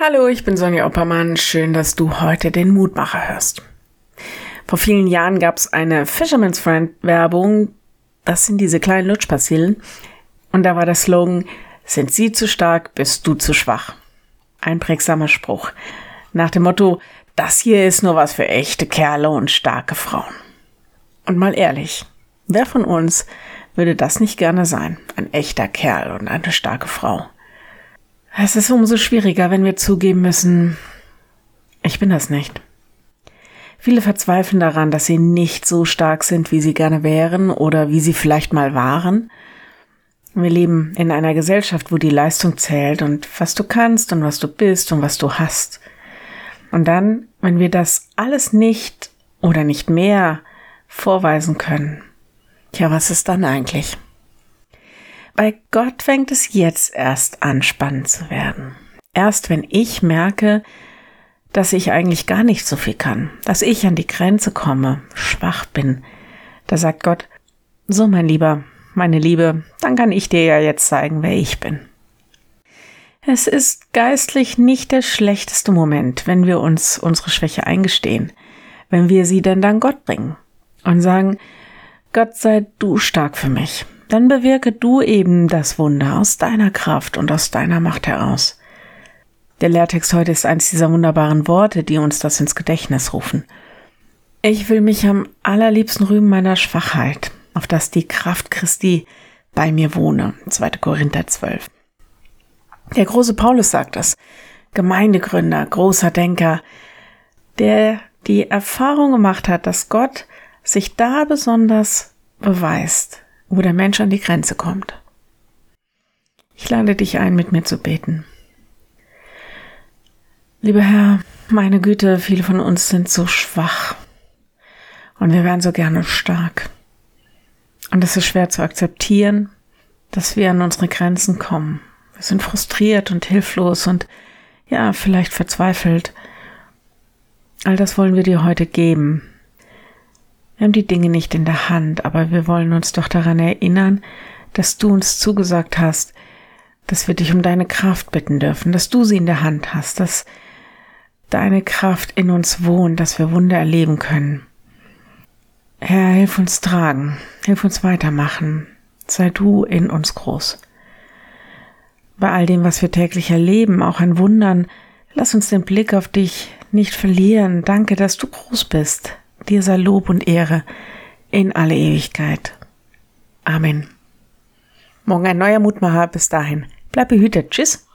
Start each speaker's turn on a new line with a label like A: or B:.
A: Hallo, ich bin Sonja Oppermann. Schön, dass du heute den Mutmacher hörst. Vor vielen Jahren gab es eine Fisherman's Friend Werbung. Das sind diese kleinen Lutschpastillen. Und da war der Slogan, sind Sie zu stark, bist du zu schwach. Ein prägsamer Spruch. Nach dem Motto, das hier ist nur was für echte Kerle und starke Frauen. Und mal ehrlich, wer von uns würde das nicht gerne sein? Ein echter Kerl und eine starke Frau. Es ist umso schwieriger, wenn wir zugeben müssen, ich bin das nicht. Viele verzweifeln daran, dass sie nicht so stark sind, wie sie gerne wären oder wie sie vielleicht mal waren. Wir leben in einer Gesellschaft, wo die Leistung zählt und was du kannst und was du bist und was du hast. Und dann, wenn wir das alles nicht oder nicht mehr vorweisen können, ja, was ist dann eigentlich? Bei Gott fängt es jetzt erst an, spannend zu werden. Erst wenn ich merke, dass ich eigentlich gar nicht so viel kann, dass ich an die Grenze komme, schwach bin, da sagt Gott, so mein Lieber, meine Liebe, dann kann ich dir ja jetzt zeigen, wer ich bin. Es ist geistlich nicht der schlechteste Moment, wenn wir uns unsere Schwäche eingestehen, wenn wir sie denn dann Gott bringen und sagen, Gott sei du stark für mich dann bewirke du eben das Wunder aus deiner Kraft und aus deiner Macht heraus. Der Lehrtext heute ist eines dieser wunderbaren Worte, die uns das ins Gedächtnis rufen. Ich will mich am allerliebsten rühmen meiner Schwachheit, auf dass die Kraft Christi bei mir wohne. 2. Korinther 12. Der große Paulus sagt das. Gemeindegründer, großer Denker, der die Erfahrung gemacht hat, dass Gott sich da besonders beweist, wo der Mensch an die Grenze kommt. Ich lade dich ein, mit mir zu beten. Lieber Herr, meine Güte, viele von uns sind so schwach und wir wären so gerne stark. Und es ist schwer zu akzeptieren, dass wir an unsere Grenzen kommen. Wir sind frustriert und hilflos und ja, vielleicht verzweifelt. All das wollen wir dir heute geben. Wir haben die Dinge nicht in der Hand, aber wir wollen uns doch daran erinnern, dass du uns zugesagt hast, dass wir dich um deine Kraft bitten dürfen, dass du sie in der Hand hast, dass deine Kraft in uns wohnt, dass wir Wunder erleben können. Herr, hilf uns tragen, hilf uns weitermachen, sei du in uns groß. Bei all dem, was wir täglich erleben, auch an Wundern, lass uns den Blick auf dich nicht verlieren. Danke, dass du groß bist. Dir sei Lob und Ehre in alle Ewigkeit. Amen. Morgen ein neuer Mutmacher. Bis dahin. Bleib behütet. Tschüss.